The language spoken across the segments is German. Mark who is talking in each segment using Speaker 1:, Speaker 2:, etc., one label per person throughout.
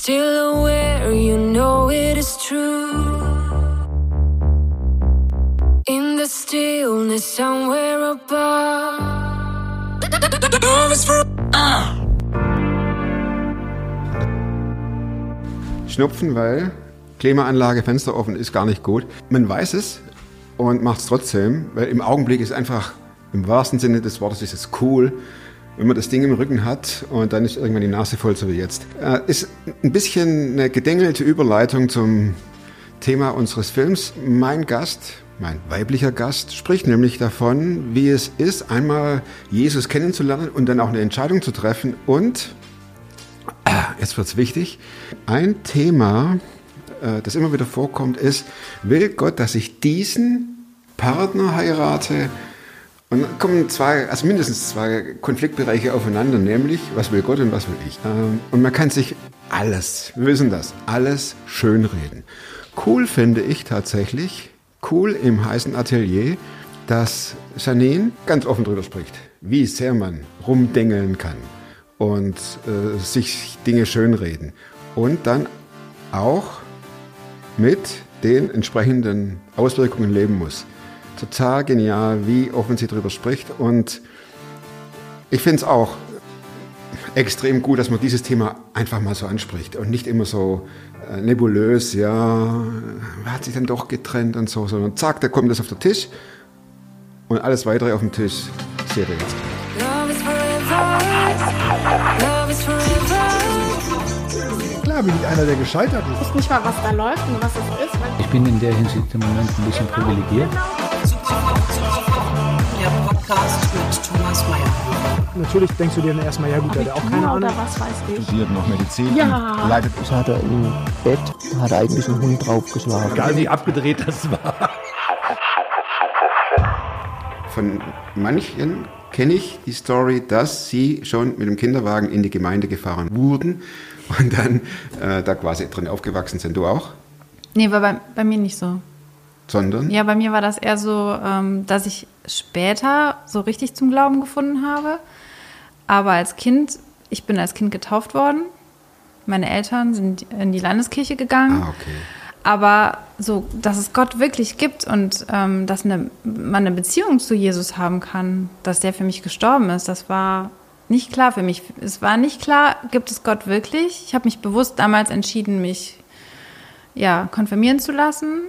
Speaker 1: still aware, you know it is true. In the stillness somewhere above. Love is for
Speaker 2: Schnupfen, weil Klimaanlage, Fenster offen ist gar nicht gut. Man weiß es und macht es trotzdem, weil im Augenblick ist einfach, im wahrsten Sinne des Wortes, ist es cool, wenn man das Ding im Rücken hat und dann ist irgendwann die Nase voll, so wie jetzt. Äh, ist ein bisschen eine gedengelte Überleitung zum Thema unseres Films. Mein Gast, mein weiblicher Gast, spricht nämlich davon, wie es ist, einmal Jesus kennenzulernen und dann auch eine Entscheidung zu treffen und Ah, jetzt wird's wichtig. Ein Thema, äh, das immer wieder vorkommt, ist, will Gott, dass ich diesen Partner heirate? Und dann kommen zwei, also mindestens zwei Konfliktbereiche aufeinander, nämlich, was will Gott und was will ich? Und man kann sich alles, wir wissen das, alles schönreden. Cool finde ich tatsächlich, cool im heißen Atelier, dass Janine ganz offen drüber spricht, wie sehr man rumdengeln kann und äh, sich Dinge schönreden. Und dann auch mit den entsprechenden Auswirkungen leben muss. Total genial, wie offen sie darüber spricht. Und ich finde es auch extrem gut, dass man dieses Thema einfach mal so anspricht und nicht immer so äh, nebulös, ja, hat sich dann doch getrennt und so, sondern zack, da kommt das auf den Tisch und alles weitere auf dem Tisch.
Speaker 1: Love is forever.
Speaker 3: Klar bin ich einer, der gescheitert ist.
Speaker 4: weiß nicht mal, was da läuft und was es ist.
Speaker 5: Ich bin in der Hinsicht im Moment ein bisschen privilegiert.
Speaker 6: Der Podcast mit Thomas Mayer.
Speaker 3: Natürlich denkst du dir dann erstmal, ja gut, der hat auch keine Ahnung.
Speaker 4: oder was weiß ich.
Speaker 7: studiert noch Medizin,
Speaker 4: Ja.
Speaker 7: leidet
Speaker 8: Das hat er im Bett, hat er eigentlich einen Hund draufgeschlagen.
Speaker 3: Egal wie abgedreht das war.
Speaker 2: Von manchen kenne ich die Story, dass sie schon mit dem Kinderwagen in die Gemeinde gefahren wurden und dann äh, da quasi drin aufgewachsen sind. Du auch?
Speaker 9: Nee, war bei, bei mir nicht so.
Speaker 2: Sondern?
Speaker 9: Ja, bei mir war das eher so, ähm, dass ich später so richtig zum Glauben gefunden habe. Aber als Kind, ich bin als Kind getauft worden. Meine Eltern sind in die Landeskirche gegangen.
Speaker 2: Ah, okay.
Speaker 9: Aber so, dass es Gott wirklich gibt und ähm, dass eine, man eine Beziehung zu Jesus haben kann, dass der für mich gestorben ist, das war nicht klar für mich. Es war nicht klar, gibt es Gott wirklich? Ich habe mich bewusst damals entschieden, mich ja, konfirmieren zu lassen.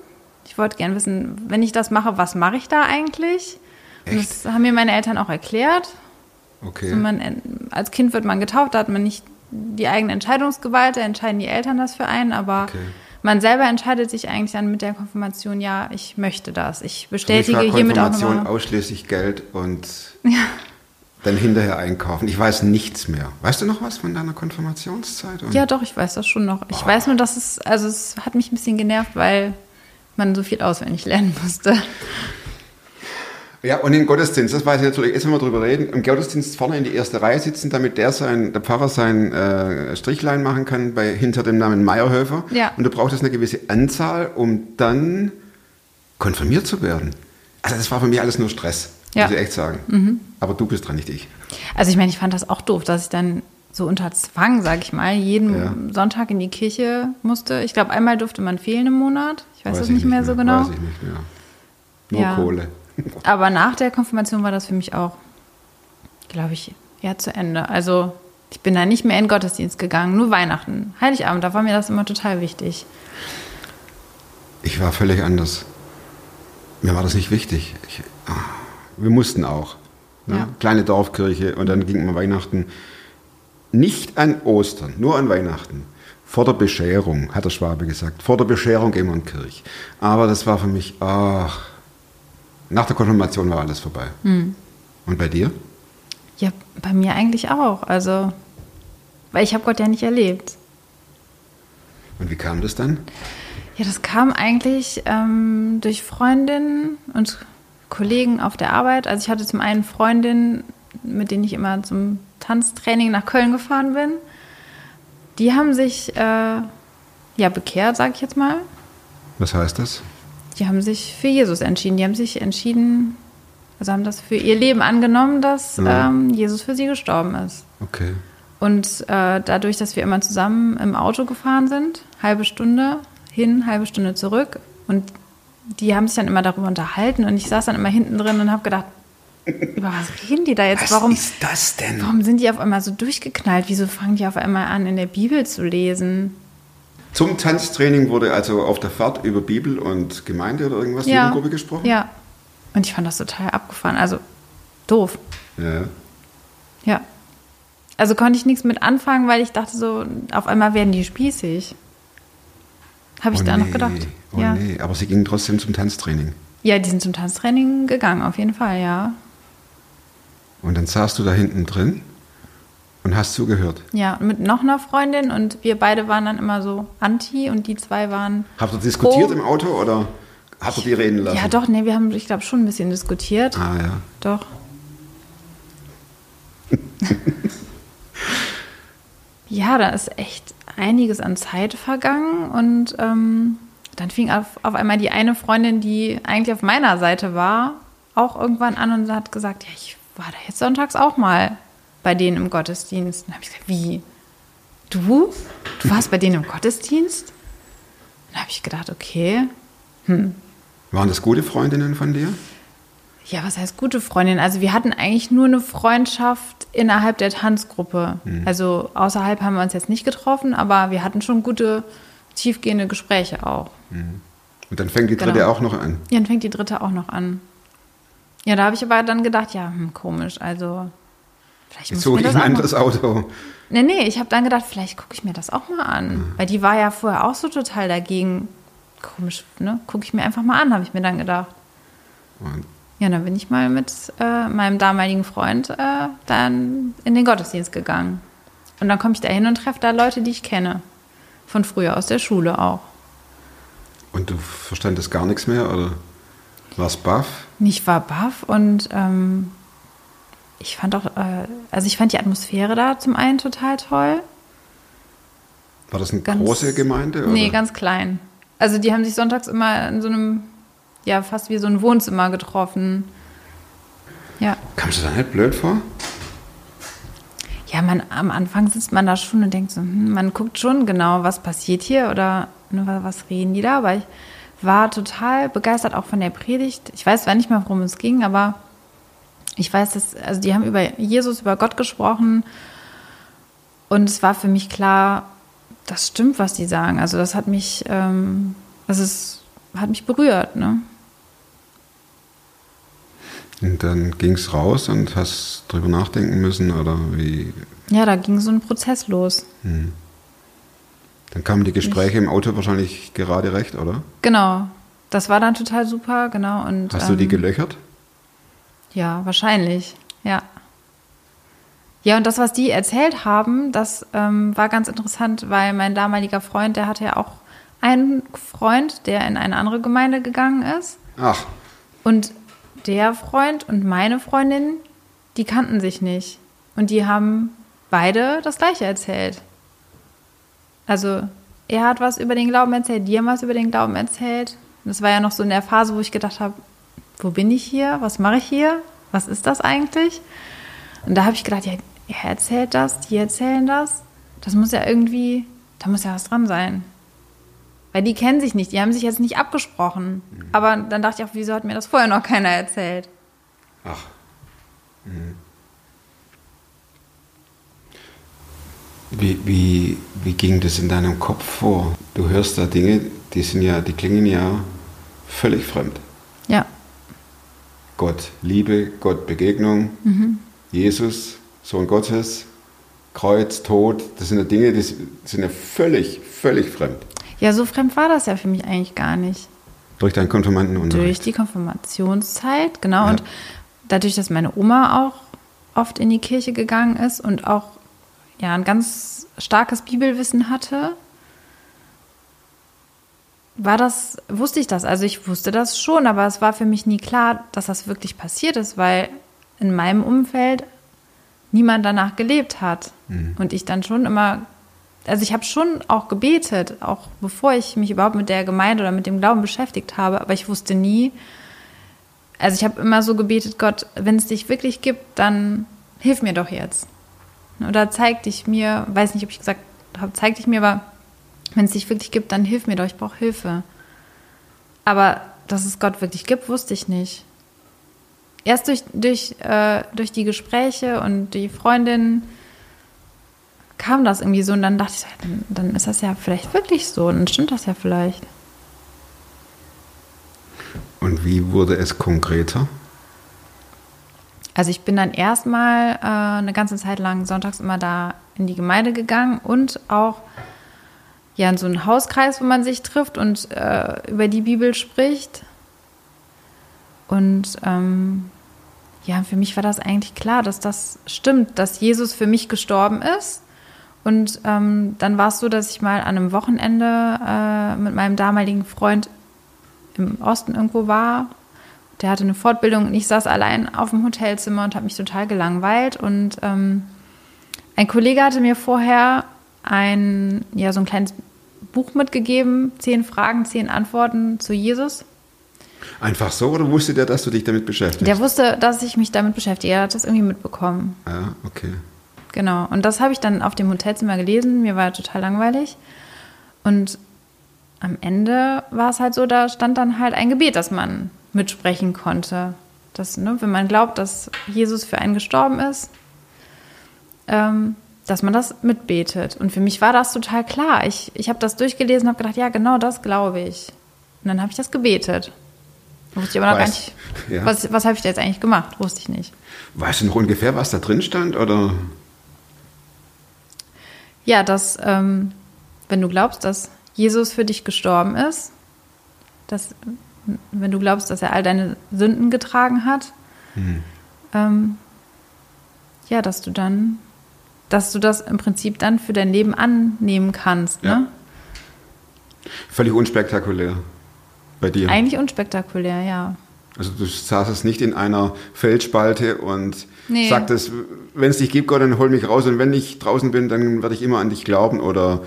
Speaker 9: Ich wollte gern wissen, wenn ich das mache, was mache ich da eigentlich? Das haben mir meine Eltern auch erklärt.
Speaker 2: Okay.
Speaker 9: Also man, als Kind wird man getauft, da hat man nicht die eigene Entscheidungsgewalt, da entscheiden die Eltern das für einen, aber
Speaker 2: Okay.
Speaker 9: man selber entscheidet sich eigentlich dann mit der Konfirmation, ja, ich möchte das. Ich
Speaker 2: Für mich
Speaker 9: bestätige
Speaker 2: war
Speaker 9: hiermit auch
Speaker 2: Konfirmation ausschließlich Geld und dann hinterher einkaufen. Ich weiß nichts mehr. Weißt du noch was von deiner Konfirmationszeit? Und
Speaker 9: Ja, doch, ich weiß das schon noch. Ich weiß nur, dass es, also es hat mich ein bisschen genervt, weil man so viel auswendig lernen musste.
Speaker 2: Ja, und im Gottesdienst, das weiß ich natürlich, jetzt wenn wir drüber reden, im Gottesdienst vorne in die erste Reihe sitzen, damit der sein, der Pfarrer sein äh, Strichlein machen kann bei, hinter dem Namen Meyerhöfer.
Speaker 9: Ja.
Speaker 2: Und du brauchtest eine gewisse Anzahl, um dann konfirmiert zu werden. Also das war für mich alles nur Stress,
Speaker 9: Ja. Mhm.
Speaker 2: muss ich echt sagen. Aber du bist dran, nicht ich.
Speaker 9: Also ich meine, ich fand das auch doof, dass ich dann so unter Zwang, sag ich mal, jeden
Speaker 2: Ja.
Speaker 9: Sonntag in die Kirche musste. Ich glaube, einmal durfte man fehlen im Monat. Ich weiß, es
Speaker 2: ich
Speaker 9: nicht mehr so genau.
Speaker 2: Weiß ich nicht mehr. Nur
Speaker 9: Ja.
Speaker 2: Kohle.
Speaker 9: Aber nach der Konfirmation war das für mich auch, glaube ich, eher zu Ende. Also ich bin da nicht mehr in Gottesdienst gegangen, nur Weihnachten. Heiligabend, da war mir das immer total wichtig.
Speaker 2: Ich war völlig anders. Mir war das nicht wichtig. Ich, ah, wir mussten auch. Ne?
Speaker 9: Ja.
Speaker 2: Kleine Dorfkirche und dann ging man Weihnachten. Nicht an Ostern, nur an Weihnachten. Vor der Bescherung, hat der Schwabe gesagt. Vor der Bescherung gehen wir in die Kirche. Aber das war für mich, ach, nach der Konfirmation war alles vorbei.
Speaker 9: Hm.
Speaker 2: Und bei dir?
Speaker 9: Ja, bei mir eigentlich auch. Also, weil ich habe Gott ja nicht erlebt.
Speaker 2: Und wie kam das dann?
Speaker 9: Ja, das kam eigentlich ähm, durch Freundinnen und Kollegen auf der Arbeit. Also ich hatte zum einen Freundinnen, mit denen ich immer zum Tanztraining nach Köln gefahren bin. Die haben sich äh, ja bekehrt, sag ich jetzt mal.
Speaker 2: Was heißt das?
Speaker 9: Die haben sich für Jesus entschieden. Die haben sich entschieden, also haben das für ihr Leben angenommen, dass
Speaker 2: Ja.
Speaker 9: ähm, Jesus für sie gestorben ist.
Speaker 2: Okay.
Speaker 9: Und äh, dadurch, dass wir immer zusammen im Auto gefahren sind, halbe Stunde hin, halbe Stunde zurück. Und die haben sich dann immer darüber unterhalten. Und ich saß dann immer hinten drin und habe gedacht, über was reden die da jetzt?
Speaker 2: Was
Speaker 9: warum,
Speaker 2: ist das denn?
Speaker 9: warum sind die auf einmal so durchgeknallt? Wieso fangen die auf einmal an, in der Bibel zu lesen?
Speaker 2: Zum Tanztraining wurde also auf der Fahrt über Bibel und Gemeinde oder irgendwas
Speaker 9: Ja.
Speaker 2: Jugendgruppe gesprochen?
Speaker 9: Ja. Und ich fand das total abgefahren. Also doof.
Speaker 2: Ja.
Speaker 9: Ja. Also konnte ich nichts mit anfangen, weil ich dachte so, auf einmal werden die spießig. Habe ich
Speaker 2: oh
Speaker 9: da
Speaker 2: nee.
Speaker 9: noch gedacht.
Speaker 2: Oh
Speaker 9: ja.
Speaker 2: nee, aber sie gingen trotzdem zum Tanztraining.
Speaker 9: ja, die sind zum Tanztraining gegangen, auf jeden Fall, ja.
Speaker 2: Und dann saßt du da hinten drin und hast zugehört.
Speaker 9: Ja, mit noch einer Freundin und wir beide waren dann immer so anti und die zwei waren.
Speaker 2: Habt ihr diskutiert
Speaker 9: Oh.
Speaker 2: im Auto oder habt ihr die reden lassen?
Speaker 9: Ja, doch, nee, wir haben, ich glaube, schon ein bisschen diskutiert.
Speaker 2: Ah ja.
Speaker 9: Doch. ja, da ist echt einiges an Zeit vergangen und ähm, dann fing auf, auf einmal die eine Freundin, die eigentlich auf meiner Seite war, auch irgendwann an und hat gesagt, ja, ich war da jetzt sonntags auch mal bei denen im Gottesdienst. Dann habe ich gesagt, wie? Du? Du warst bei denen im Gottesdienst? Dann habe ich gedacht, okay,
Speaker 2: Waren das gute Freundinnen von dir?
Speaker 9: Ja, was heißt gute Freundin? Also wir hatten eigentlich nur eine Freundschaft innerhalb der Tanzgruppe. Also außerhalb haben wir uns jetzt nicht getroffen, aber wir hatten schon gute, tiefgehende Gespräche auch.
Speaker 2: Und dann fängt die dritte
Speaker 9: Genau.
Speaker 2: auch noch an.
Speaker 9: Ja, dann fängt die dritte auch noch an. Ja, da habe ich aber dann gedacht, ja, hm, komisch, also vielleicht
Speaker 2: Jetzt
Speaker 9: muss
Speaker 2: suche
Speaker 9: ich
Speaker 2: ein anderes Auto.
Speaker 9: Nee, nee, ich habe dann gedacht, vielleicht gucke ich mir das auch mal an. Weil die war ja vorher auch so total dagegen. Komisch, ne? Gucke ich mir einfach mal an, habe ich mir dann gedacht.
Speaker 2: Und
Speaker 9: Ja, dann bin ich mal mit äh, meinem damaligen Freund äh, dann in den Gottesdienst gegangen. Und dann komme ich da hin und treffe da Leute, die ich kenne. Von früher aus der Schule auch.
Speaker 2: Und du verstandest gar nichts mehr oder warst baff?
Speaker 9: Ich war baff und ähm, ich fand auch, äh, also ich fand die Atmosphäre da zum einen total toll.
Speaker 2: War das eine
Speaker 9: Ganz-
Speaker 2: große Gemeinde?
Speaker 9: Nee,
Speaker 2: oder?
Speaker 9: ganz klein. Also die haben sich sonntags immer in so einem, ja, fast wie so ein Wohnzimmer getroffen. Ja.
Speaker 2: Kamst du da nicht blöd vor?
Speaker 9: Ja, man, am Anfang sitzt man da schon und denkt so, hm, man guckt schon genau, was passiert hier oder ne, wa- was reden die da. Aber ich war total begeistert auch von der Predigt. Ich weiß zwar nicht mehr, worum es ging, aber ich weiß, dass, also die haben über Jesus, über Gott gesprochen und es war für mich klar, das stimmt, was die sagen. Also das hat mich, ähm, das ist, hat mich berührt, ne?
Speaker 2: Und dann ging es raus und hast drüber nachdenken müssen oder wie?
Speaker 9: Ja, da ging so ein Prozess los.
Speaker 2: Dann kamen die Gespräche im Auto wahrscheinlich gerade recht, oder?
Speaker 9: Genau. Das war dann total super, genau. Und,
Speaker 2: Hast du die
Speaker 9: ähm,
Speaker 2: gelöchert?
Speaker 9: Ja, wahrscheinlich, ja. Ja, und das, was die erzählt haben, das ähm, war ganz interessant, weil mein damaliger Freund, der hatte ja auch einen Freund, der in eine andere Gemeinde gegangen ist.
Speaker 2: Ach,
Speaker 9: Und der Freund und meine Freundin, die kannten sich nicht. Und die haben beide das Gleiche erzählt. Also, er hat was über den Glauben erzählt, die haben was über den Glauben erzählt. Das war ja noch so in der Phase, wo ich gedacht habe, wo bin ich hier? Was mache ich hier? Was ist das eigentlich? Und da habe ich gedacht, ja, er erzählt das, die erzählen das. Das muss ja irgendwie, da muss ja was dran sein. Weil die kennen sich nicht, die haben sich jetzt nicht abgesprochen. Aber dann dachte ich auch, wieso hat mir das vorher noch keiner erzählt?
Speaker 2: ach. Mhm. Wie, wie, wie ging das in deinem Kopf vor? Du hörst da Dinge, die sind ja, die klingen ja völlig fremd. Gott Liebe, Gott Begegnung, Jesus, Sohn Gottes, Kreuz, Tod, das sind ja Dinge, die sind ja völlig, völlig fremd.
Speaker 9: ja, so fremd war das ja für mich eigentlich gar nicht.
Speaker 2: Durch deinen Konfirmandenunterricht.
Speaker 9: Durch die Konfirmationszeit, genau.
Speaker 2: Ja.
Speaker 9: Und dadurch, dass meine Oma auch oft in die Kirche gegangen ist und auch ja, ein ganz starkes Bibelwissen hatte, war das, wusste ich das. Also ich wusste das schon, aber es war für mich nie klar, dass das wirklich passiert ist, weil in meinem Umfeld niemand danach gelebt hat. Und ich dann schon immer, also ich habe schon auch gebetet, auch bevor ich mich überhaupt mit der Gemeinde oder mit dem Glauben beschäftigt habe, aber ich wusste nie, also ich habe immer so gebetet, Gott, wenn es dich wirklich gibt, dann hilf mir doch jetzt. oder zeig dich mir, weiß nicht, ob ich gesagt habe, zeig dich mir, aber wenn es dich wirklich gibt, dann hilf mir doch, ich brauche Hilfe. Aber dass es Gott wirklich gibt, wusste ich nicht. Erst durch, durch, äh, durch die Gespräche und die Freundin kam das irgendwie so und dann dachte ich, dann, dann ist das ja vielleicht wirklich so und dann stimmt das ja vielleicht.
Speaker 2: Und wie wurde es konkreter?
Speaker 9: Also ich bin dann erstmal äh, eine ganze Zeit lang sonntags immer da in die Gemeinde gegangen und auch ja in so einen Hauskreis, wo man sich trifft und äh, über die Bibel spricht. Und ähm, ja, für mich war das eigentlich klar, dass das stimmt, dass Jesus für mich gestorben ist. Und ähm, dann war es so, dass ich mal an einem Wochenende äh, mit meinem damaligen Freund im Osten irgendwo war. Der hatte eine Fortbildung und ich saß allein auf dem Hotelzimmer und habe mich total gelangweilt. Und ähm, ein Kollege hatte mir vorher ein, ja, so ein kleines Buch mitgegeben, zehn Fragen, zehn Antworten zu Jesus.
Speaker 2: Einfach so oder wusste der, dass du dich damit beschäftigst?
Speaker 9: Der wusste, dass ich mich damit beschäftige. Er hat das irgendwie mitbekommen.
Speaker 2: Ja, okay.
Speaker 9: Genau. Und das habe ich dann auf dem Hotelzimmer gelesen. Mir war total langweilig. Und am Ende war es halt so, da stand dann halt ein Gebet, das man mitsprechen konnte. Das, ne, wenn man glaubt, dass Jesus für einen gestorben ist, ähm, dass man das mitbetet. Und für mich war das total klar. Ich, ich habe das durchgelesen und habe gedacht, ja, genau das glaube ich. Und dann habe ich das gebetet. Wusste ich aber noch gar nicht,
Speaker 2: ja.
Speaker 9: was, was habe ich da jetzt eigentlich gemacht? Wusste ich nicht.
Speaker 2: Weißt du noch ungefähr, was da drin stand? Oder?
Speaker 9: Ja, dass, ähm, wenn du glaubst, dass Jesus für dich gestorben ist, dass, wenn du glaubst, dass er all deine Sünden getragen hat, ähm, ja, dass du dann, dass du das im Prinzip dann für dein Leben annehmen kannst.
Speaker 2: Ja.
Speaker 9: Ne?
Speaker 2: Völlig unspektakulär bei dir.
Speaker 9: Eigentlich unspektakulär, ja.
Speaker 2: Also du saßest nicht in einer Felsspalte und
Speaker 9: Nee.
Speaker 2: sagtest, wenn es dich gibt, Gott, dann hol mich raus und wenn ich draußen bin, dann werde ich immer an dich glauben oder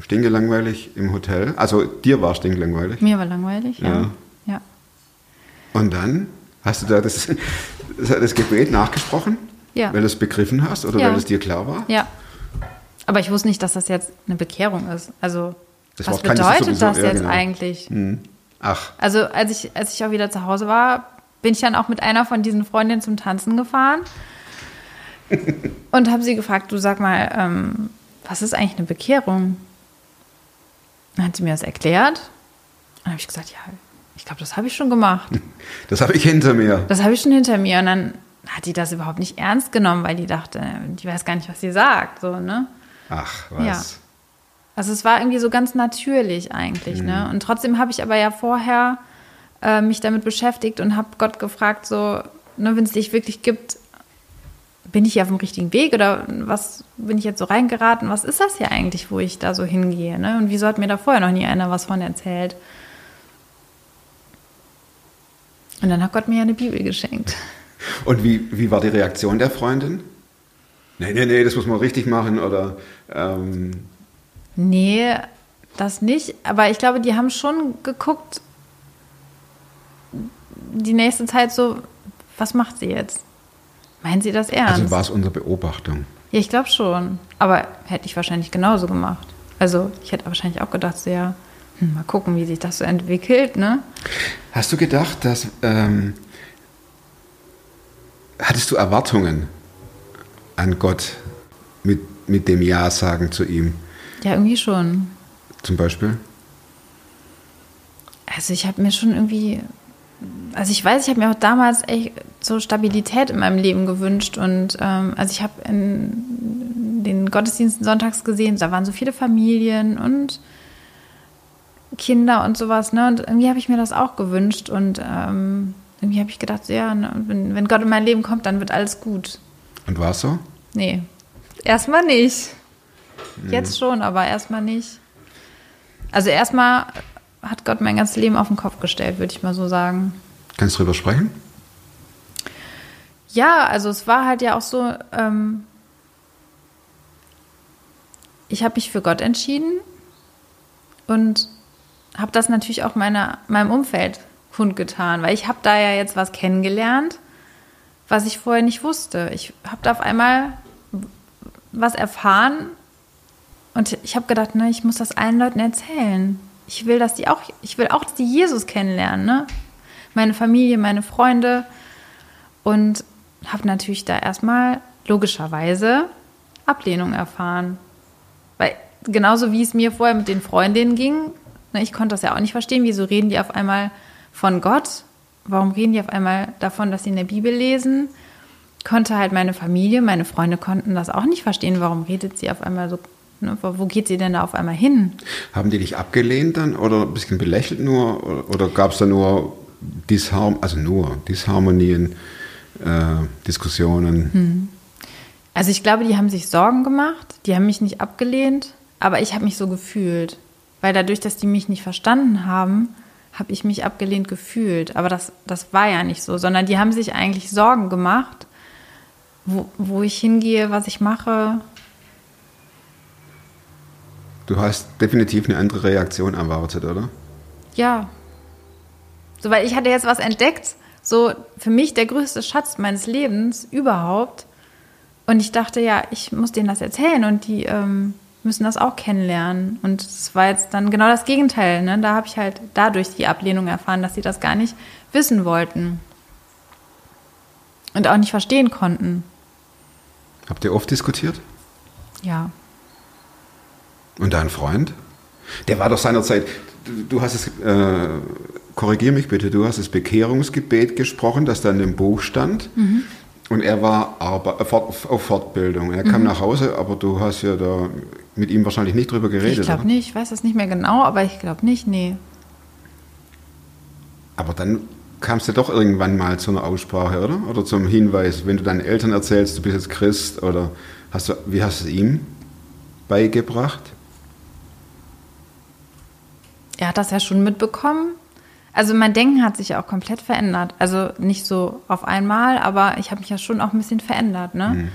Speaker 2: stinkelangweilig im Hotel. Also dir war stinkelangweilig.
Speaker 9: Mir war langweilig, ja.
Speaker 2: Ja.
Speaker 9: ja.
Speaker 2: Und dann hast du da das, das Gebet nachgesprochen?
Speaker 9: Ja.
Speaker 2: Weil du es begriffen hast oder
Speaker 9: Ja.
Speaker 2: weil es dir klar war?
Speaker 9: Ja. Aber ich wusste nicht, dass das jetzt eine Bekehrung ist. Also,
Speaker 2: Das
Speaker 9: was bedeutet das
Speaker 2: ja,
Speaker 9: jetzt
Speaker 2: genau.
Speaker 9: eigentlich?
Speaker 2: Ach,
Speaker 9: Also, als ich, als ich auch wieder zu Hause war, bin ich dann auch mit einer von diesen Freundinnen zum Tanzen gefahren und habe sie gefragt, du sag mal, ähm, was ist eigentlich eine Bekehrung? Dann hat sie mir das erklärt. Dann habe ich gesagt, ja, ich glaube, das habe ich schon gemacht.
Speaker 2: das habe ich hinter mir.
Speaker 9: Das habe ich schon hinter mir. Und dann hat die das überhaupt nicht ernst genommen, weil die dachte, die weiß gar nicht, was sie sagt. So, ne?
Speaker 2: Ach, was?
Speaker 9: Ja. Also es war irgendwie so ganz natürlich eigentlich, ne? Und trotzdem habe ich aber ja vorher äh, mich damit beschäftigt und habe Gott gefragt, so, ne, wenn es dich wirklich gibt, bin ich hier auf dem richtigen Weg oder was bin ich jetzt so reingeraten? Was ist das hier eigentlich, wo ich da so hingehe? Ne? Und wieso hat mir da vorher noch nie einer was von erzählt? Und dann hat Gott mir ja eine Bibel geschenkt.
Speaker 2: Und wie, wie war die Reaktion der Freundin? Nee, nee, nee, das muss man richtig machen oder ähm,
Speaker 9: Nee, das nicht. Aber ich glaube, die haben schon geguckt, die nächste Zeit so, was macht sie jetzt? Meinen sie das ernst?
Speaker 2: also war es unsere Beobachtung.
Speaker 9: ja, ich glaube schon. Aber hätte ich wahrscheinlich genauso gemacht. Also ich hätte wahrscheinlich auch gedacht, so ja, hm, mal gucken, wie sich das so entwickelt, ne?
Speaker 2: Hast du gedacht, dass ähm, hattest du Erwartungen an Gott mit, mit dem Ja sagen zu ihm?
Speaker 9: Ja, irgendwie schon.
Speaker 2: Zum Beispiel?
Speaker 9: Also ich habe mir schon irgendwie, also ich weiß, ich habe mir auch damals echt so Stabilität in meinem Leben gewünscht und ähm, also ich habe in den Gottesdiensten sonntags gesehen, da waren so viele Familien und Kinder und sowas, ne? Und irgendwie habe ich mir das auch gewünscht und ähm, irgendwie habe ich gedacht, ja, ne, wenn, wenn Gott in mein Leben kommt, dann wird alles gut.
Speaker 2: Und war es so?
Speaker 9: Nee, erstmal nicht. Jetzt schon, aber erstmal nicht. Also erstmal hat Gott mein ganzes Leben auf den Kopf gestellt, würde ich mal so sagen.
Speaker 2: Kannst du drüber sprechen?
Speaker 9: Ja, also es war halt ja auch so, ähm, ich habe mich für Gott entschieden und habe das natürlich auch meiner, meinem Umfeld kundgetan, weil ich habe da ja jetzt was kennengelernt, was ich vorher nicht wusste. Ich habe da auf einmal, was erfahren und ich habe gedacht, ne, ich muss das allen Leuten erzählen. Ich will, dass die auch, ich will auch, dass die Jesus kennenlernen, ne? Meine Familie, meine Freunde und habe natürlich da erstmal logischerweise Ablehnung erfahren. Weil genauso wie es mir vorher mit den Freundinnen ging, ne, ich konnte das ja auch nicht verstehen, wieso reden die auf einmal von Gott? Warum reden die auf einmal davon, dass sie in der Bibel lesen? Konnte halt meine Familie, meine Freunde konnten das auch nicht verstehen. Warum redet sie auf einmal so? Ne, wo wo geht sie denn da auf einmal hin?
Speaker 2: Haben die dich abgelehnt dann oder ein bisschen belächelt nur? Oder, oder gab es da nur Disharm also nur Disharmonien, äh, Diskussionen?
Speaker 9: Also ich glaube, die haben sich Sorgen gemacht, die haben mich nicht abgelehnt, aber ich habe mich so gefühlt. Weil dadurch, dass die mich nicht verstanden haben, habe ich mich abgelehnt gefühlt. Aber das, das war ja nicht so, sondern die haben sich eigentlich Sorgen gemacht, wo, wo ich hingehe, was ich mache.
Speaker 2: Du hast definitiv eine andere Reaktion erwartet, oder?
Speaker 9: Ja. So, weil ich hatte jetzt was entdeckt, so für mich der größte Schatz meines Lebens überhaupt. Und ich dachte, ja, ich muss denen das erzählen und die ähm, müssen das auch kennenlernen. Und es war jetzt dann genau das Gegenteil. Ne? Da habe ich halt dadurch die Ablehnung erfahren, dass sie das gar nicht wissen wollten. Und auch nicht verstehen konnten.
Speaker 2: Habt ihr oft diskutiert?
Speaker 9: Ja.
Speaker 2: Und dein Freund? Der war doch seinerzeit, du, hast es, äh, korrigier mich bitte, du hast das Bekehrungsgebet gesprochen, das da in dem Buch stand. Und er war äh, fort, auf Fortbildung. Er kam nach Hause, aber du hast ja da mit ihm wahrscheinlich nicht drüber geredet.
Speaker 9: Ich glaube nicht, ich weiß das nicht mehr genau, aber ich glaube nicht, nee.
Speaker 2: Aber dann kam es ja doch irgendwann mal zu einer Aussprache, oder? Oder zum Hinweis, wenn du deinen Eltern erzählst, du bist jetzt Christ, oder hast du, wie hast du es ihm beigebracht?
Speaker 9: Er hat das ja schon mitbekommen. Also mein Denken hat sich ja auch komplett verändert. Also nicht so auf einmal, aber ich habe mich ja schon auch ein bisschen verändert. Ne?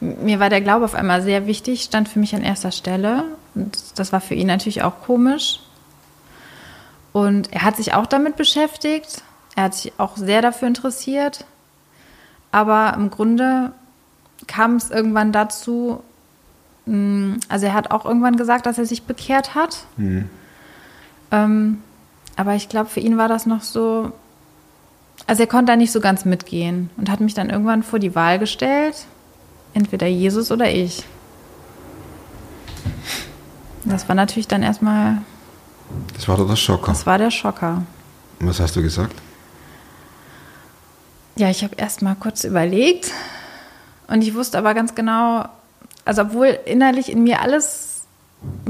Speaker 9: Mir war der Glaube auf einmal sehr wichtig, stand für mich an erster Stelle. Und das war für ihn natürlich auch komisch. Und er hat sich auch damit beschäftigt. Er hat sich auch sehr dafür interessiert. Aber im Grunde kam es irgendwann dazu, mh, also er hat auch irgendwann gesagt, dass er sich bekehrt hat. Ähm, aber ich glaube, für ihn war das noch so. Also er konnte da nicht so ganz mitgehen und hat mich dann irgendwann vor die Wahl gestellt. Entweder Jesus oder ich. Das war natürlich dann erstmal,
Speaker 2: Das war doch das Schocker.
Speaker 9: das war der Schocker.
Speaker 2: Und was hast du gesagt?
Speaker 9: Ja, ich habe erst mal kurz überlegt und ich wusste aber ganz genau, also obwohl innerlich in mir alles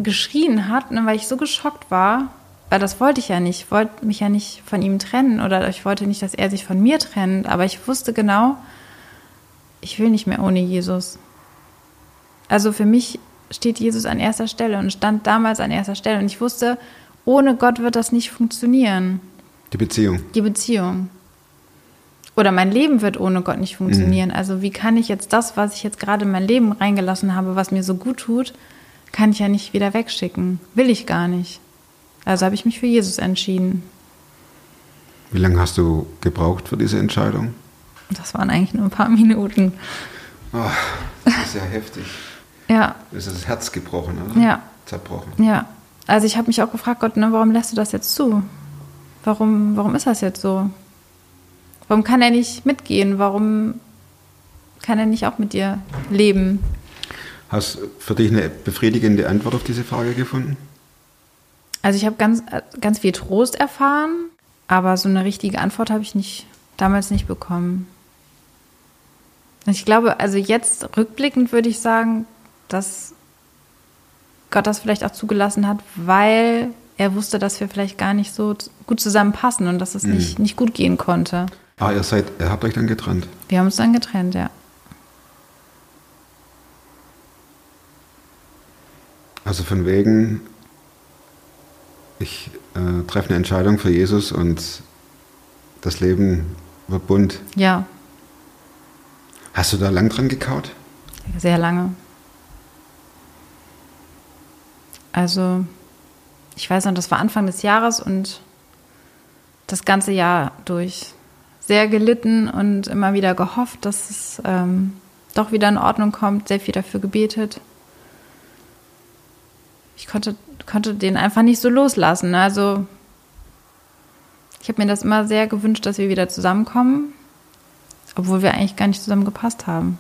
Speaker 9: geschrien hat, ne, weil ich so geschockt war, weil das wollte ich ja nicht. Ich wollte mich ja nicht von ihm trennen oder ich wollte nicht, dass er sich von mir trennt, aber ich wusste genau, ich will nicht mehr ohne Jesus. Also für mich steht Jesus an erster Stelle und stand damals an erster Stelle und ich wusste, ohne Gott wird das nicht funktionieren
Speaker 2: Die Beziehung.
Speaker 9: die Beziehung. Oder mein Leben wird ohne Gott nicht funktionieren. Also wie kann ich jetzt das, was ich jetzt gerade in mein Leben reingelassen habe, was mir so gut tut, kann ich ja nicht wieder wegschicken. Will ich gar nicht. Also habe ich mich für Jesus entschieden.
Speaker 2: Wie lange hast du gebraucht für diese Entscheidung?
Speaker 9: Das waren eigentlich nur ein paar Minuten.
Speaker 2: Das ist ja heftig.
Speaker 9: Ja,
Speaker 2: Das ist das Herz gebrochen, oder?
Speaker 9: Ja.
Speaker 2: Zerbrochen.
Speaker 9: ja. Also ich habe mich auch gefragt, Gott, ne, warum lässt du das jetzt zu? Warum, warum ist das jetzt so? Warum kann er nicht mitgehen? Warum kann er nicht auch mit dir leben?
Speaker 2: Hast du für dich eine befriedigende Antwort auf diese Frage gefunden?
Speaker 9: Also ich habe ganz, ganz viel Trost erfahren, aber so eine richtige Antwort habe ich nicht, damals nicht bekommen. Ich glaube, also jetzt rückblickend würde ich sagen, dass Gott das vielleicht auch zugelassen hat, weil er wusste, dass wir vielleicht gar nicht so gut zusammenpassen und dass es nicht, nicht gut gehen konnte.
Speaker 2: Ah, ihr seid, ihr habt euch dann getrennt.
Speaker 9: Wir haben uns dann getrennt, ja.
Speaker 2: Also von wegen, äh, treffe eine Entscheidung für Jesus und das Leben wird bunt.
Speaker 9: Ja,
Speaker 2: Hast du da lang dran gekaut?
Speaker 9: Sehr lange. Also, ich weiß noch, das war Anfang des Jahres und das ganze Jahr durch sehr gelitten und immer wieder gehofft, dass es ähm, doch wieder in Ordnung kommt, sehr viel dafür gebetet. Ich konnte, konnte den einfach nicht so loslassen. Also ich habe mir das immer sehr gewünscht, dass wir wieder zusammenkommen, obwohl wir eigentlich gar nicht zusammen gepasst haben.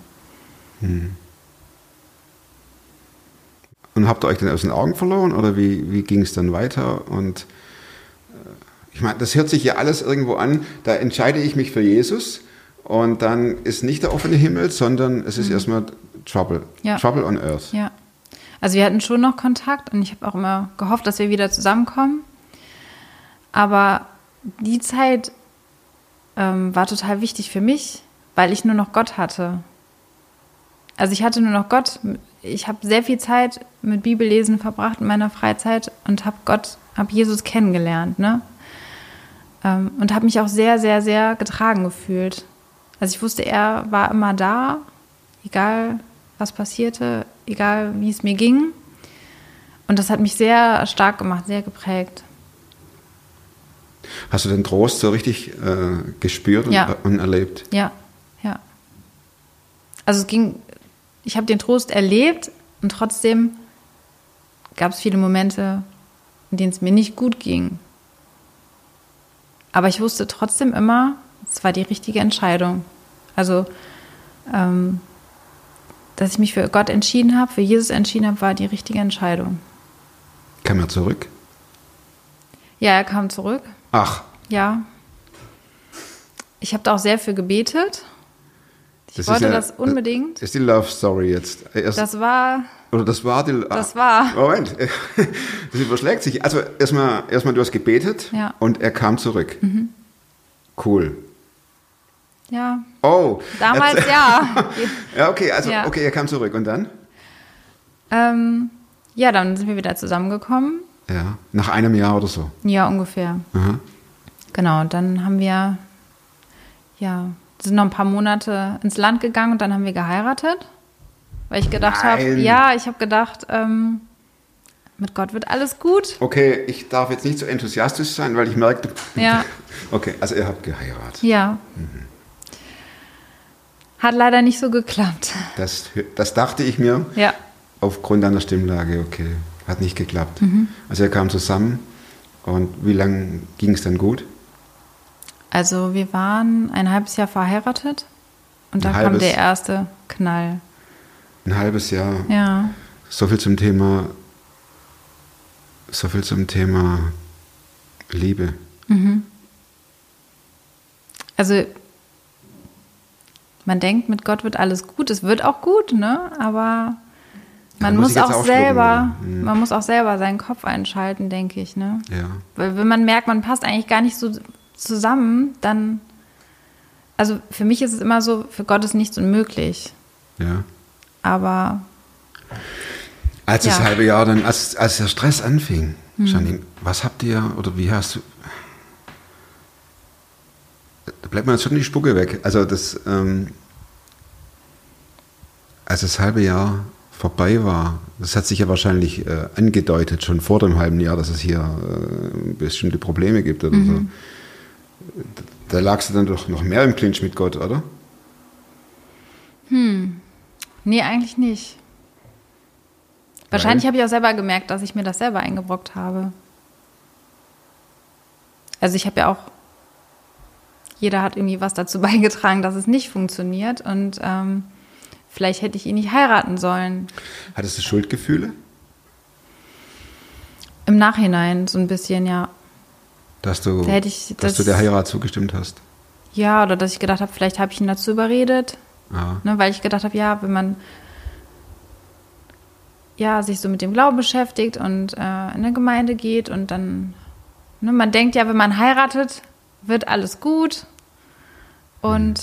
Speaker 2: Und habt ihr euch dann aus den Augen verloren oder wie, wie ging es dann weiter? Und äh, ich meine, das hört sich ja alles irgendwo an, da entscheide ich mich für Jesus und dann ist nicht der offene Himmel, sondern es ist erstmal Trouble.
Speaker 9: Mhm. Ja.
Speaker 2: Trouble on Earth.
Speaker 9: Ja. Also wir hatten schon noch Kontakt und ich habe auch immer gehofft, dass wir wieder zusammenkommen. Aber die Zeit ähm, war total wichtig für mich, weil ich nur noch Gott hatte. Also ich hatte nur noch Gott. Ich habe sehr viel Zeit mit Bibellesen verbracht in meiner Freizeit und habe Gott, habe Jesus kennengelernt, ne? Ähm, und habe mich auch sehr, sehr, sehr getragen gefühlt. Also ich wusste, er war immer da, egal was passierte, egal wie es mir ging. Und das hat mich sehr stark gemacht, sehr geprägt.
Speaker 2: Hast du den Trost so richtig äh, gespürt und,
Speaker 9: Ja.
Speaker 2: und erlebt?
Speaker 9: Ja, ja. Also es ging, ich habe den Trost erlebt und trotzdem gab es viele Momente, in denen es mir nicht gut ging. Aber ich wusste trotzdem immer, es war die richtige Entscheidung. Also, ähm, dass ich mich für Gott entschieden habe, für Jesus entschieden habe, war die richtige Entscheidung.
Speaker 2: Kam er zurück?
Speaker 9: Ja, er kam zurück.
Speaker 2: Ach,
Speaker 9: Ja. Ich habe da auch sehr für gebetet. Ich
Speaker 2: das
Speaker 9: wollte
Speaker 2: ja,
Speaker 9: das unbedingt.
Speaker 2: Das ist die Love Story jetzt. Erst,
Speaker 9: Das war,
Speaker 2: oder das war die.
Speaker 9: Das war.
Speaker 2: Moment, das überschlägt sich. Also erstmal, erstmal du hast gebetet
Speaker 9: Ja. Mhm.
Speaker 2: und er kam zurück. Cool.
Speaker 9: Ja,
Speaker 2: Oh.
Speaker 9: damals ja.
Speaker 2: Ja, okay, also
Speaker 9: Ja.
Speaker 2: okay, er kam zurück und dann?
Speaker 9: ähm, ja, dann sind wir wieder zusammengekommen.
Speaker 2: Ja, nach einem Jahr oder so.
Speaker 9: Ja, ungefähr.
Speaker 2: Aha.
Speaker 9: Genau, und dann haben wir, ja, sind noch ein paar Monate ins Land gegangen und dann haben wir geheiratet. Weil ich gedacht habe, ja, ich habe gedacht, ähm, mit Gott wird alles gut.
Speaker 2: Okay, ich darf jetzt nicht so enthusiastisch sein, weil ich merkte.
Speaker 9: Ja.
Speaker 2: Okay, also ihr habt geheiratet.
Speaker 9: Ja. Hat leider nicht so geklappt.
Speaker 2: Das, das dachte ich mir
Speaker 9: Ja.
Speaker 2: aufgrund deiner Stimmlage. Okay, hat nicht geklappt.
Speaker 9: Mhm.
Speaker 2: Also ihr kam zusammen und wie lange ging es dann gut?
Speaker 9: Also wir waren ein halbes Jahr verheiratet und da kam der erste Knall.
Speaker 2: Ein halbes Jahr.
Speaker 9: Ja.
Speaker 2: So viel zum Thema. So viel zum Thema Liebe.
Speaker 9: Also man denkt, mit Gott wird alles gut. Es wird auch gut, ne? Aber man
Speaker 2: muss
Speaker 9: muss
Speaker 2: jetzt
Speaker 9: auch selber,
Speaker 2: ja.
Speaker 9: man muss auch selber seinen Kopf einschalten, denke ich, ne?
Speaker 2: Ja.
Speaker 9: Weil wenn man merkt, man passt eigentlich gar nicht so zusammen, dann, also für mich ist es immer so, für Gott ist nichts unmöglich.
Speaker 2: Ja.
Speaker 9: Aber
Speaker 2: Als das
Speaker 9: Ja.
Speaker 2: halbe Jahr dann, als, als der Stress anfing,
Speaker 9: Mhm.
Speaker 2: Janine, was habt ihr oder wie hast du. Da bleibt mir jetzt schon die Spucke weg. Also das, ähm, als das halbe Jahr vorbei war, das hat sich ja wahrscheinlich äh, angedeutet, schon vor dem halben Jahr, dass es hier äh, bestimmte Probleme gibt oder
Speaker 9: Mhm.
Speaker 2: so. Da lagst du dann doch noch mehr im Clinch mit Gott, oder?
Speaker 9: nee, eigentlich nicht. Wahrscheinlich habe ich auch selber gemerkt, dass ich mir das selber eingebrockt habe. Also ich habe ja auch, jeder hat irgendwie was dazu beigetragen, dass es nicht funktioniert und ähm, vielleicht hätte ich ihn nicht heiraten sollen.
Speaker 2: Hattest du Schuldgefühle?
Speaker 9: Im Nachhinein so ein bisschen, ja.
Speaker 2: Dass du,
Speaker 9: Da ich
Speaker 2: dass
Speaker 9: das-
Speaker 2: du der Heirat zugestimmt hast?
Speaker 9: Ja, oder dass ich gedacht habe, vielleicht habe ich ihn dazu überredet,
Speaker 2: Ja.
Speaker 9: ne, weil ich gedacht habe, ja, wenn man ja, sich so mit dem Glauben beschäftigt und äh, in eine Gemeinde geht und dann, ne, man denkt ja, wenn man heiratet, wird alles gut. Und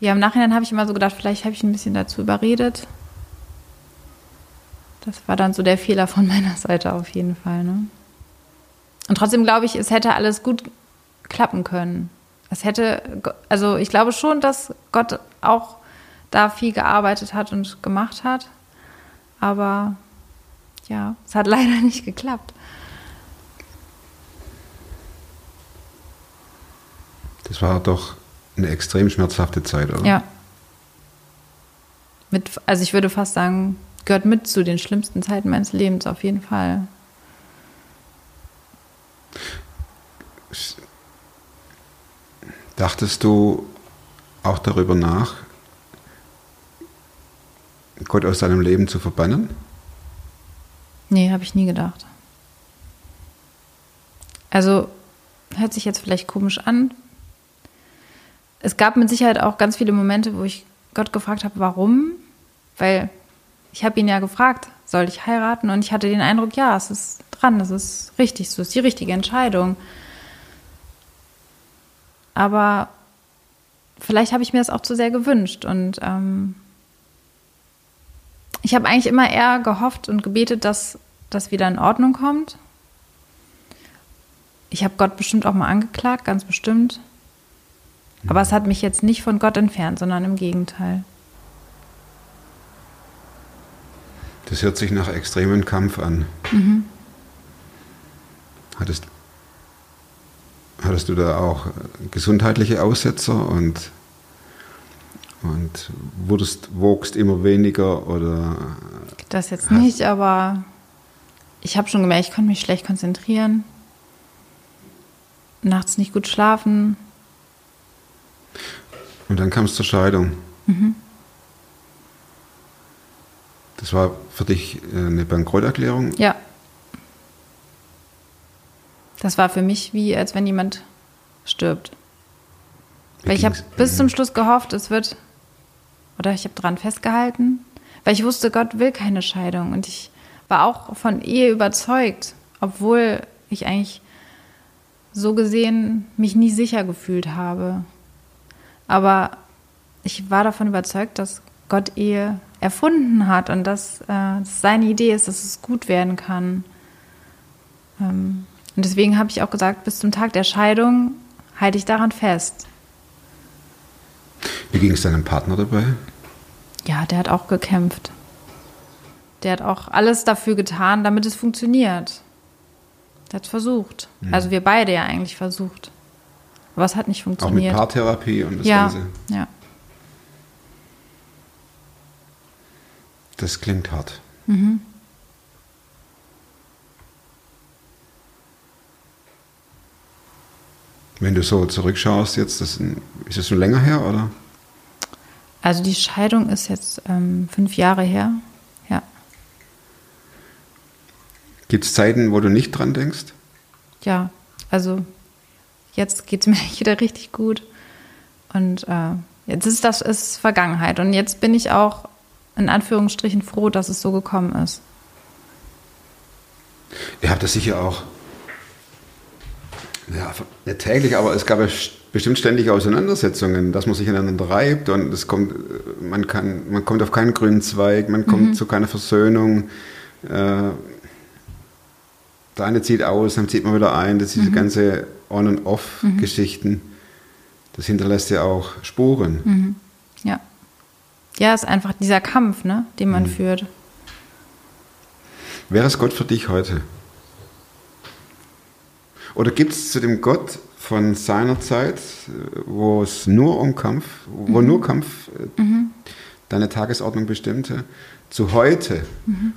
Speaker 9: ja, im Nachhinein habe ich immer so gedacht, vielleicht habe ich ein bisschen dazu überredet. Das war dann so der Fehler von meiner Seite auf jeden Fall. Ne? Und trotzdem glaube ich, es hätte alles gut klappen können. Es hätte, also ich glaube schon, dass Gott auch da viel gearbeitet hat und gemacht hat. Aber ja, es hat leider nicht geklappt.
Speaker 2: Das war doch eine extrem schmerzhafte Zeit, oder?
Speaker 9: Ja. Mit, also ich würde fast sagen, gehört mit zu den schlimmsten Zeiten meines Lebens, auf jeden Fall.
Speaker 2: Dachtest du auch darüber nach, Gott aus deinem Leben zu verbannen?
Speaker 9: Nee, habe ich nie gedacht. Also, hört sich jetzt vielleicht komisch an. Es gab mit Sicherheit auch ganz viele Momente, wo ich Gott gefragt habe, warum? Weil ich habe ihn ja gefragt, soll ich heiraten? Und ich hatte den Eindruck, ja, es ist dran, es ist richtig, es ist die richtige Entscheidung. Aber vielleicht habe ich mir das auch zu sehr gewünscht und ähm, ich habe eigentlich immer eher gehofft und gebetet, dass das wieder in Ordnung kommt. Ich habe Gott bestimmt auch mal angeklagt, ganz bestimmt. Aber es hat mich jetzt nicht von Gott entfernt, sondern im Gegenteil.
Speaker 2: Das hört sich nach extremen Kampf an.
Speaker 9: Mhm.
Speaker 2: Hattest, hattest du da auch gesundheitliche Aussetzer und, und wurdest, wogst immer weniger oder
Speaker 9: Das jetzt nicht, aber ich habe schon gemerkt, ich konnte mich schlecht konzentrieren. Nachts nicht gut schlafen.
Speaker 2: Und dann kam es zur Scheidung. Das war für dich äh, eine Bankrotterklärung.
Speaker 9: Ja. Das war für mich wie, als wenn jemand stirbt.
Speaker 2: Wie
Speaker 9: Weil ich habe bis zum Schluss gehofft, es wird, oder ich habe dran festgehalten, weil ich wusste, Gott will keine Scheidung. Und ich war auch von Ehe überzeugt, obwohl ich eigentlich so gesehen mich nie sicher gefühlt habe. Aber ich war davon überzeugt, dass Gott Ehe erfunden hat und dass äh, dass seine Idee ist, dass es gut werden kann. Ähm, und deswegen habe ich auch gesagt, bis zum Tag der Scheidung halte ich daran fest.
Speaker 2: Wie ging es deinem Partner dabei?
Speaker 9: Ja, der hat auch gekämpft. Der hat auch alles dafür getan, damit es funktioniert. Der hat versucht. Also wir beide ja eigentlich versucht. Aber es hat nicht
Speaker 2: Auch mit
Speaker 9: funktioniert.
Speaker 2: Paartherapie und das
Speaker 9: ja,
Speaker 2: Ganze.
Speaker 9: ja.
Speaker 2: Das klingt hart. Wenn du so zurückschaust jetzt, das ist ist das schon länger her, oder?
Speaker 9: Also die Scheidung ist jetzt ähm, fünf Jahre her. Ja.
Speaker 2: Gibt es Zeiten, wo du nicht dran denkst?
Speaker 9: Ja. Also jetzt geht es mir wieder richtig gut. Und äh, jetzt ist das ist Vergangenheit. Und jetzt bin ich auch in Anführungsstrichen froh, dass es so gekommen ist.
Speaker 2: Ihr habt das sicher auch, ja, nicht täglich, aber es gab ja st- bestimmt ständig Auseinandersetzungen, dass man sich aneinander reibt und es kommt, äh, man, kann, man kommt auf keinen grünen Zweig, man kommt zu keiner Versöhnung. Äh, der eine zieht aus, dann zieht man wieder ein, das diese ganze On- und Off-Geschichten, das hinterlässt ja auch Spuren.
Speaker 9: Ja. Ja, ist einfach dieser Kampf, ne, den man führt.
Speaker 2: Wer ist Gott für dich heute? Oder gibt es zu dem Gott von seiner Zeit, wo es nur um Kampf, wo nur Kampf äh, deine Tagesordnung bestimmte, zu heute,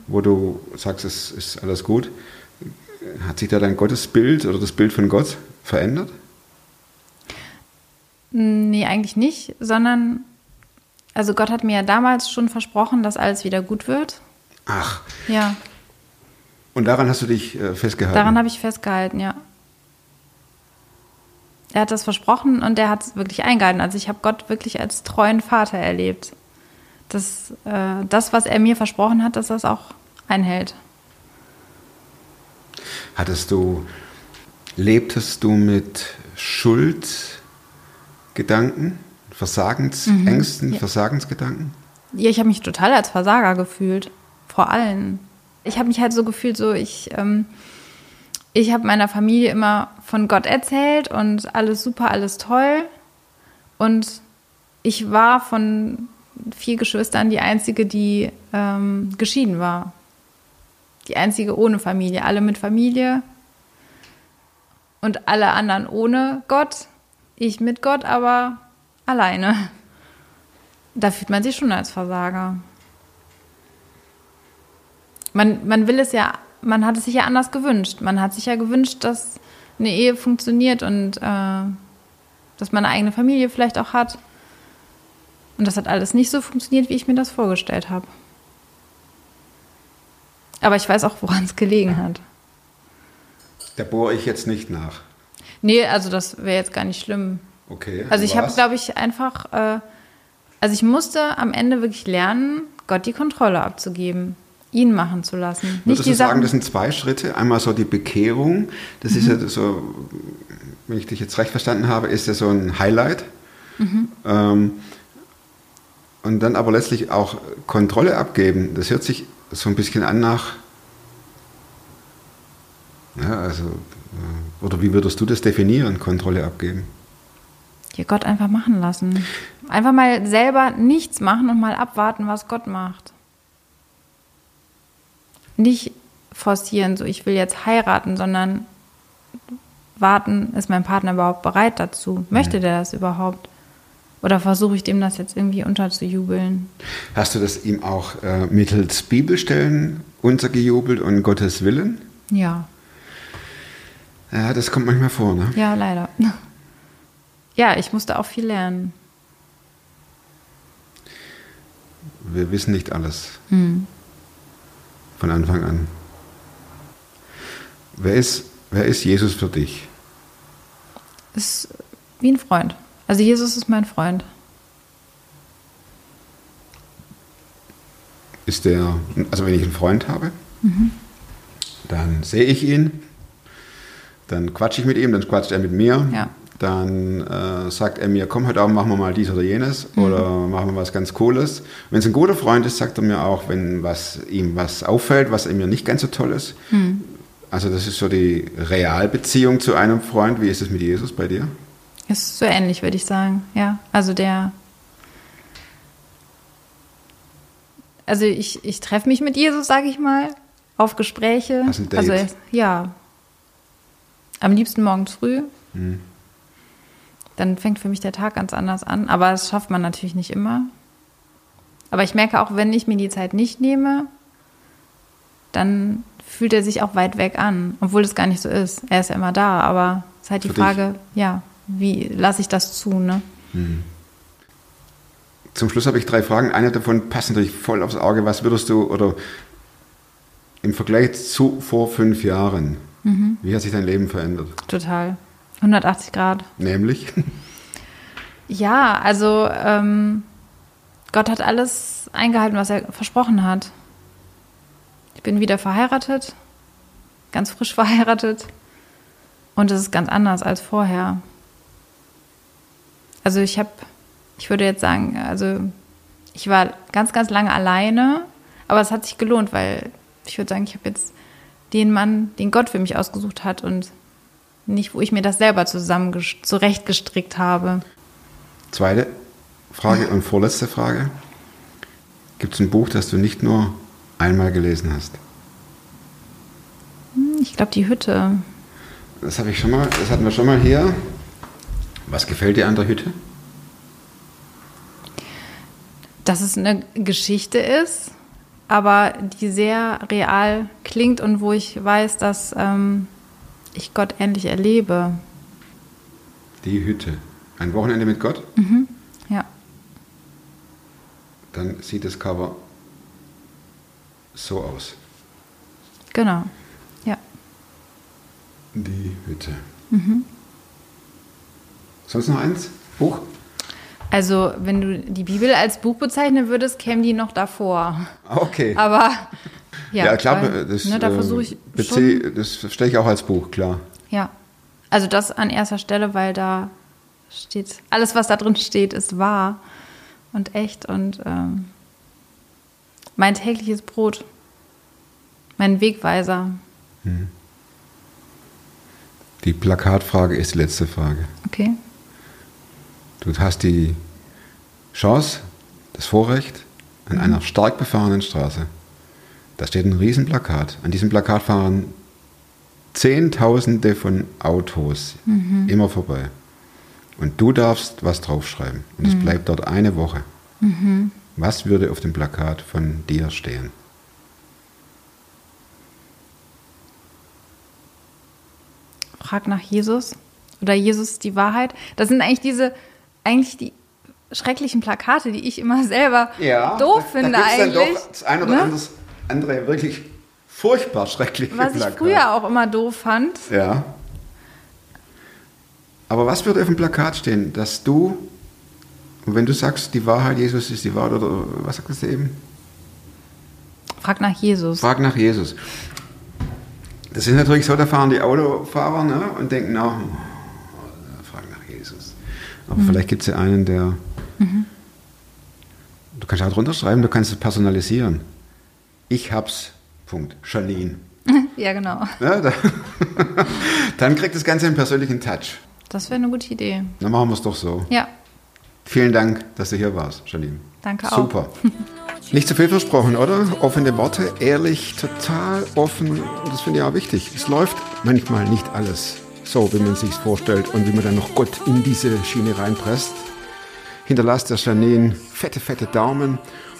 Speaker 2: wo du sagst, es ist alles gut, hat sich da dein Gottesbild oder das Bild von Gott verändert?
Speaker 9: Nee, eigentlich nicht, sondern also Gott hat mir ja damals schon versprochen, dass alles wieder gut wird.
Speaker 2: Ach,
Speaker 9: Ja,
Speaker 2: und daran hast du dich äh, festgehalten?
Speaker 9: daran habe ich festgehalten, ja. Er hat das versprochen und er hat es wirklich eingehalten. Also ich habe Gott wirklich als treuen Vater erlebt. Dass äh, das, was er mir versprochen hat, dass er es auch einhält.
Speaker 2: Hattest du, lebtest du mit Schuldgedanken, Versagensängsten,
Speaker 9: ja.
Speaker 2: Versagensgedanken?
Speaker 9: Ja, ich habe mich total als Versager gefühlt. Vor allem. Ich habe mich halt so gefühlt, so ich, ähm, ich habe meiner Familie immer von Gott erzählt und alles super, alles toll. Und ich war von vier Geschwistern die einzige, die ähm, geschieden war. Die einzige ohne Familie. Alle mit Familie und alle anderen ohne Gott. Ich mit Gott, aber alleine. da fühlt man sich schon als Versager. Man, man will es ja, man hat es sich ja anders gewünscht. Man hat sich ja gewünscht, dass eine Ehe funktioniert und äh, dass man eine eigene Familie vielleicht auch hat. Und das hat alles nicht so funktioniert, wie ich mir das vorgestellt habe. Aber ich weiß auch, woran es gelegen hat.
Speaker 2: Da bohre ich jetzt nicht nach.
Speaker 9: Nee, also das wäre jetzt gar nicht schlimm.
Speaker 2: Okay.
Speaker 9: Also ich habe, glaube ich, einfach, äh, also ich musste am Ende wirklich lernen, Gott die Kontrolle abzugeben, ihn machen zu lassen. Nicht
Speaker 2: Würdest
Speaker 9: die
Speaker 2: du sagen,
Speaker 9: Sachen,
Speaker 2: das sind zwei Schritte? Einmal so die Bekehrung, das ist
Speaker 9: Mhm.
Speaker 2: ja so, wenn ich dich jetzt recht verstanden habe, ist ja so ein Highlight.
Speaker 9: Mhm.
Speaker 2: Ähm, und dann aber letztlich auch Kontrolle abgeben. Das hört sich so ein bisschen an nach, ja, also, oder wie würdest du das definieren, Kontrolle abgeben?
Speaker 9: ja, Gott einfach machen lassen. Einfach mal selber nichts machen und mal abwarten, was Gott macht. Nicht forcieren, so ich will jetzt heiraten, sondern warten, ist mein Partner überhaupt bereit dazu? Möchte der das überhaupt? Oder versuche ich dem das jetzt irgendwie unterzujubeln?
Speaker 2: Hast du das ihm auch äh, mittels Bibelstellen untergejubelt und Gottes Willen?
Speaker 9: Ja,
Speaker 2: Ja, das kommt manchmal vor, ne?
Speaker 9: ja, leider. Ja, ich musste auch viel lernen.
Speaker 2: Wir wissen nicht alles.
Speaker 9: Hm.
Speaker 2: Von Anfang an. Wer ist, wer ist Jesus für dich?
Speaker 9: Ist wie ein Freund. Also Jesus ist mein Freund.
Speaker 2: Ist der, also wenn ich einen Freund habe, dann sehe ich ihn, dann quatsche ich mit ihm, dann quatscht er mit mir,
Speaker 9: Ja.
Speaker 2: dann äh, sagt er mir, komm heute Abend machen wir mal dies oder jenes oder machen wir was ganz Cooles. Wenn es ein guter Freund ist, sagt er mir auch, wenn was, ihm was auffällt, was ihm nicht ganz so toll ist. Also das ist so die Realbeziehung zu einem Freund. Wie ist es mit Jesus bei dir?
Speaker 9: Ist so ähnlich, würde ich sagen. Ja, also der. Also ich, ich treffe mich mit Jesus, sage ich mal, auf Gespräche.
Speaker 2: Hast ein Date?
Speaker 9: Also ja. Am liebsten morgens früh.
Speaker 2: Hm.
Speaker 9: Dann fängt für mich der Tag ganz anders an. Aber das schafft man natürlich nicht immer. Aber ich merke auch, wenn ich mir die Zeit nicht nehme, dann fühlt er sich auch weit weg an, obwohl es gar nicht so ist. Er ist ja immer da, aber es ist halt die
Speaker 2: Für dich?
Speaker 9: Frage, ja, wie lasse ich das zu, ne?
Speaker 2: Zum Schluss habe ich drei Fragen. Eine davon passt natürlich voll aufs Auge. Was würdest du, oder im Vergleich zu vor fünf Jahren, wie hat sich dein Leben verändert?
Speaker 9: Total. 180 Grad.
Speaker 2: Nämlich?
Speaker 9: Ja, also ähm, Gott hat alles eingehalten, was er versprochen hat. Ich bin wieder verheiratet, ganz frisch verheiratet. Und es ist ganz anders als vorher. Also ich habe, ich würde jetzt sagen, also ich war ganz, ganz lange alleine, aber es hat sich gelohnt, weil ich würde sagen, ich habe jetzt den Mann, den Gott für mich ausgesucht hat und nicht, wo ich mir das selber zusammen zurechtgestrickt habe.
Speaker 2: Zweite Frage und vorletzte Frage. Gibt es ein Buch, das du nicht nur einmal gelesen hast?
Speaker 9: Ich glaube, die Hütte.
Speaker 2: Das habe ich schon mal, das hatten wir schon mal hier. Was gefällt dir an der Hütte?
Speaker 9: Dass es eine Geschichte ist, aber die sehr real klingt und wo ich weiß, dass ähm, ich Gott endlich erlebe.
Speaker 2: Die Hütte. Ein Wochenende mit Gott?
Speaker 9: Ja.
Speaker 2: Dann sieht das Cover so aus.
Speaker 9: Genau. Ja.
Speaker 2: Die Hütte. Sonst noch eins? Buch?
Speaker 9: Also, wenn du die Bibel als Buch bezeichnen würdest, kämen die noch davor.
Speaker 2: Okay.
Speaker 9: Aber ja,
Speaker 2: Ja, klar,
Speaker 9: weil,
Speaker 2: das,
Speaker 9: ne, da
Speaker 2: äh,
Speaker 9: versuche ich
Speaker 2: bezieh-
Speaker 9: schon.
Speaker 2: das stelle ich auch als Buch, klar.
Speaker 9: Ja. Also das an erster Stelle, weil da steht, alles, was da drin steht, ist wahr und echt und ähm, mein tägliches Brot, mein Wegweiser.
Speaker 2: Die Plakatfrage ist die letzte Frage.
Speaker 9: Okay.
Speaker 2: Du hast die Chance, das Vorrecht, an einer stark befahrenen Straße. Da steht ein Riesenplakat. An diesem Plakat fahren Zehntausende von Autos immer vorbei. Und du darfst was draufschreiben. Und es bleibt dort eine Woche. Was würde auf dem Plakat von dir stehen?
Speaker 9: Frag nach Jesus oder Jesus ist die Wahrheit. Das sind eigentlich diese, eigentlich die schrecklichen Plakate, die ich immer selber doof finde
Speaker 2: da
Speaker 9: eigentlich.
Speaker 2: Dann doch das eine oder
Speaker 9: ne?
Speaker 2: anderes, andere wirklich furchtbar schreckliche
Speaker 9: Was ich
Speaker 2: Plakate.
Speaker 9: früher auch immer doof fand.
Speaker 2: Ja. Aber was würde auf dem Plakat stehen, dass du, wenn du sagst, die Wahrheit, Jesus ist die Wahrheit, oder was sagst du eben?
Speaker 9: Frag nach Jesus.
Speaker 2: Frag nach Jesus. Das ist natürlich so, da fahren die Autofahrer ne, und denken, na, frag nach Jesus. Aber vielleicht gibt es ja einen, der. Du kannst auch drunter schreiben, du kannst es personalisieren. Ich hab's. Punkt. Janine.
Speaker 9: Ja, genau.
Speaker 2: Ja, da, dann kriegt das Ganze einen persönlichen Touch.
Speaker 9: Das wäre eine gute Idee.
Speaker 2: Dann machen wir es doch so.
Speaker 9: Ja,
Speaker 2: Vielen Dank, dass du hier warst, Janine.
Speaker 9: danke auch.
Speaker 2: Super. Nicht zu viel versprochen, oder? Offene Worte, ehrlich, total offen. Das finde ich auch wichtig. Es läuft manchmal nicht alles so, wie man sich vorstellt und wie man dann noch Gott in diese Schiene reinpresst. Hinterlasst der Janine fette, fette Daumen.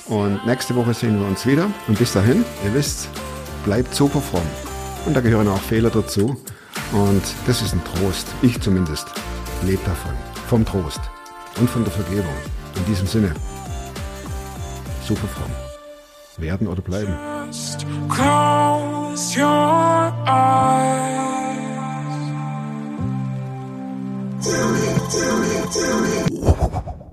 Speaker 2: Und nächste Woche sehen wir uns wieder. Und bis dahin, ihr wisst, bleibt super fromm. Und da gehören auch Fehler dazu. Und das ist ein Trost. Ich zumindest lebe davon. Vom Trost und von der Vergebung. In diesem Sinne, super fromm. Werden oder bleiben.
Speaker 7: Just close your eyes. Tell me, tell me, tell me.